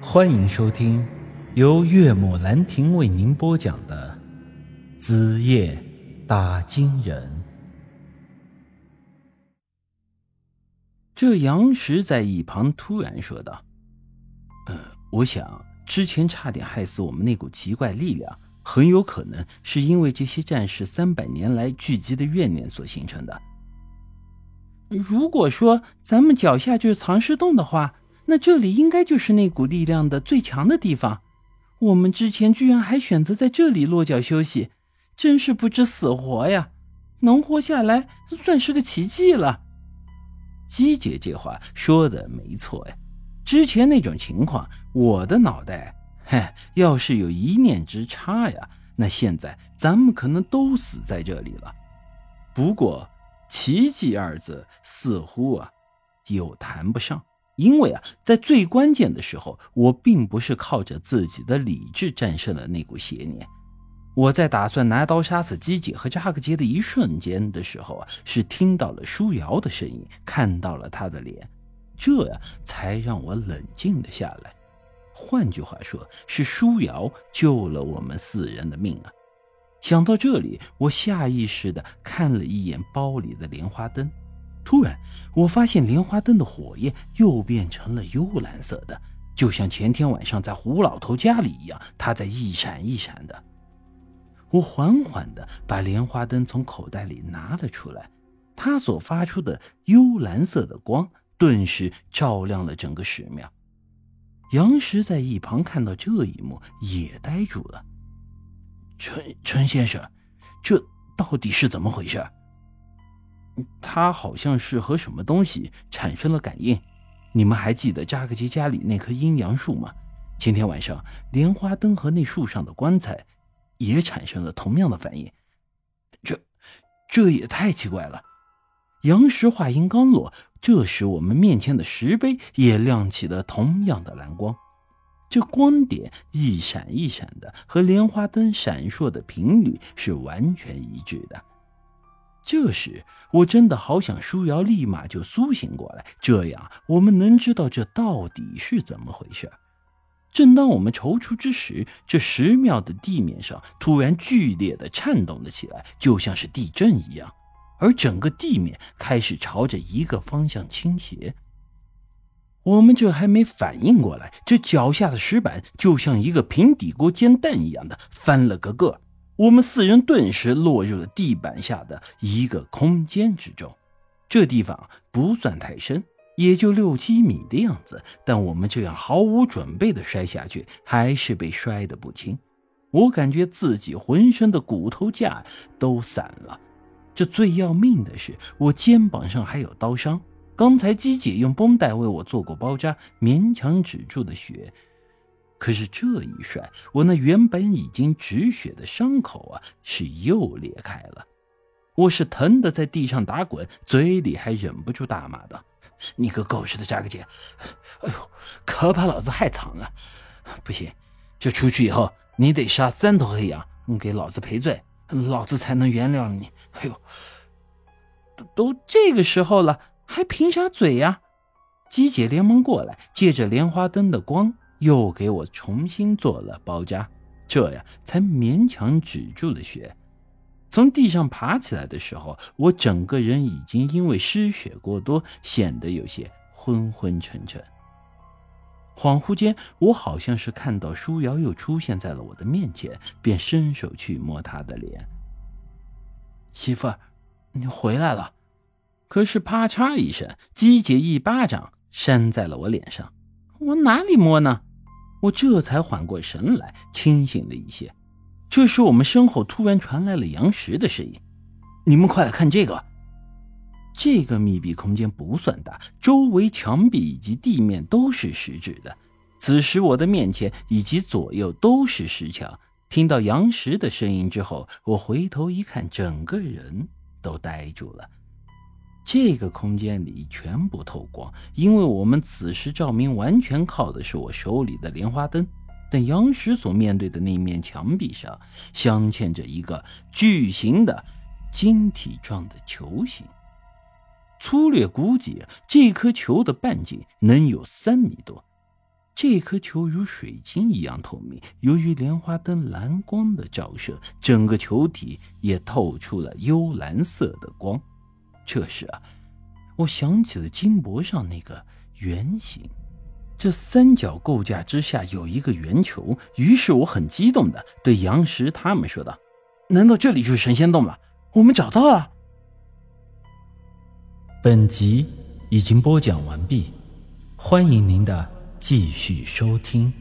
欢迎收听由岳母兰亭为您播讲的《子夜打金人》。这杨石在一旁突然说道：“呃，我想之前差点害死我们那股奇怪力量，很有可能是因为这些战士三百年来聚集的怨念所形成的。如果说咱们脚下就是藏尸洞的话。”那这里应该就是那股力量的最强的地方，我们之前居然还选择在这里落脚休息，真是不知死活呀！能活下来算是个奇迹了。姬姐这话说的没错呀，之前那种情况，我的脑袋，嘿，要是有一念之差呀，那现在咱们可能都死在这里了。不过，奇迹二字似乎啊，又谈不上。因为啊，在最关键的时候，我并不是靠着自己的理智战胜了那股邪念。我在打算拿刀杀死姬姐和扎克杰的一瞬间的时候啊，是听到了舒瑶的声音，看到了他的脸，这呀才让我冷静了下来。换句话说，是舒瑶救了我们四人的命啊！想到这里，我下意识地看了一眼包里的莲花灯。突然，我发现莲花灯的火焰又变成了幽蓝色的，就像前天晚上在胡老头家里一样，它在一闪一闪的。我缓缓地把莲花灯从口袋里拿了出来，它所发出的幽蓝色的光顿时照亮了整个石庙。杨石在一旁看到这一幕，也呆住了。陈陈先生，这到底是怎么回事？他好像是和什么东西产生了感应。你们还记得扎克杰家里那棵阴阳树吗？前天晚上，莲花灯和那树上的棺材也产生了同样的反应。这，这也太奇怪了。杨石话音刚落，这时我们面前的石碑也亮起了同样的蓝光，这光点一闪一闪的，和莲花灯闪烁的频率是完全一致的。这时，我真的好想舒瑶立马就苏醒过来，这样我们能知道这到底是怎么回事。正当我们踌躇之时，这石庙的地面上突然剧烈的颤动了起来，就像是地震一样，而整个地面开始朝着一个方向倾斜。我们这还没反应过来，这脚下的石板就像一个平底锅煎蛋一样的翻了个个。我们四人顿时落入了地板下的一个空间之中，这地方不算太深，也就六七米的样子。但我们这样毫无准备的摔下去，还是被摔得不轻。我感觉自己浑身的骨头架都散了。这最要命的是，我肩膀上还有刀伤，刚才姬姐用绷带为我做过包扎，勉强止住了血。可是这一摔，我那原本已经止血的伤口啊，是又裂开了。我是疼的在地上打滚，嘴里还忍不住大骂道：“你个狗日的扎克姐！哎呦，可把老子害惨了！不行，这出去以后，你得杀三头黑羊，给老子赔罪，老子才能原谅你。哎呦，都都这个时候了，还贫啥嘴呀？”姬姐连忙过来，借着莲花灯的光。又给我重新做了包扎，这样才勉强止住了血。从地上爬起来的时候，我整个人已经因为失血过多，显得有些昏昏沉沉。恍惚间，我好像是看到舒瑶又出现在了我的面前，便伸手去摸她的脸。媳妇，你回来了。可是啪嚓一声，姬姐一巴掌扇在了我脸上。我哪里摸呢？我这才缓过神来，清醒了一些。这时，我们身后突然传来了杨石的声音：“你们快来看这个！这个密闭空间不算大，周围墙壁以及地面都是实质的。此时，我的面前以及左右都是石墙。听到杨石的声音之后，我回头一看，整个人都呆住了。”这个空间里全部透光，因为我们此时照明完全靠的是我手里的莲花灯。但杨石所面对的那面墙壁上镶嵌着一个巨型的晶体状的球形，粗略估计，这颗球的半径能有三米多。这颗球如水晶一样透明，由于莲花灯蓝光的照射，整个球体也透出了幽蓝色的光。这时啊，我想起了金箔上那个圆形，这三角构架之下有一个圆球。于是我很激动的对杨石他们说道：“难道这里就是神仙洞吗？我们找到了！”本集已经播讲完毕，欢迎您的继续收听。